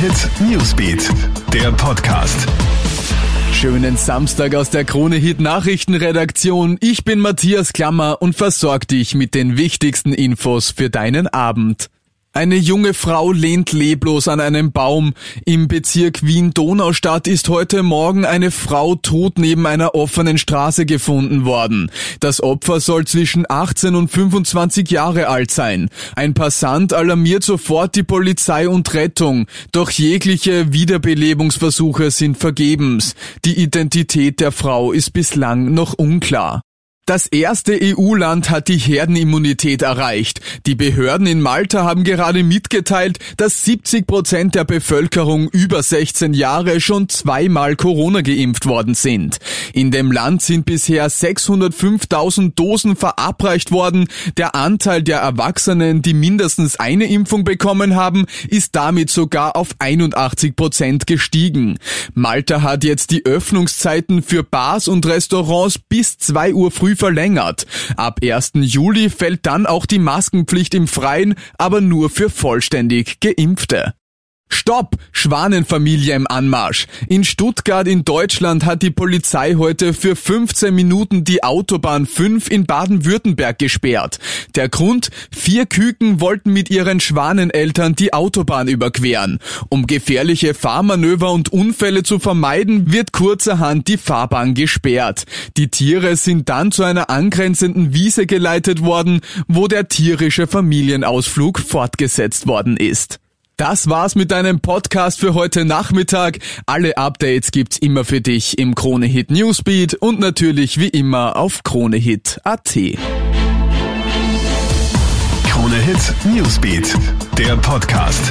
Hit Newsbeat, der Podcast. Schönen Samstag aus der Krone Hit Nachrichtenredaktion. Ich bin Matthias Klammer und versorg dich mit den wichtigsten Infos für deinen Abend. Eine junge Frau lehnt leblos an einem Baum. Im Bezirk Wien-Donaustadt ist heute Morgen eine Frau tot neben einer offenen Straße gefunden worden. Das Opfer soll zwischen 18 und 25 Jahre alt sein. Ein Passant alarmiert sofort die Polizei und Rettung, doch jegliche Wiederbelebungsversuche sind vergebens. Die Identität der Frau ist bislang noch unklar. Das erste EU-Land hat die Herdenimmunität erreicht. Die Behörden in Malta haben gerade mitgeteilt, dass 70 Prozent der Bevölkerung über 16 Jahre schon zweimal Corona geimpft worden sind. In dem Land sind bisher 605.000 Dosen verabreicht worden. Der Anteil der Erwachsenen, die mindestens eine Impfung bekommen haben, ist damit sogar auf 81 Prozent gestiegen. Malta hat jetzt die Öffnungszeiten für Bars und Restaurants bis 2 Uhr früh verlängert. Ab 1. Juli fällt dann auch die Maskenpflicht im Freien, aber nur für vollständig Geimpfte. Stopp! Schwanenfamilie im Anmarsch. In Stuttgart in Deutschland hat die Polizei heute für 15 Minuten die Autobahn 5 in Baden-Württemberg gesperrt. Der Grund? Vier Küken wollten mit ihren Schwaneneltern die Autobahn überqueren. Um gefährliche Fahrmanöver und Unfälle zu vermeiden, wird kurzerhand die Fahrbahn gesperrt. Die Tiere sind dann zu einer angrenzenden Wiese geleitet worden, wo der tierische Familienausflug fortgesetzt worden ist. Das war's mit deinem Podcast für heute Nachmittag. Alle Updates gibt's immer für dich im Kronehit Newsbeat und natürlich wie immer auf kronehit.at. Kronehit Newsbeat, der Podcast.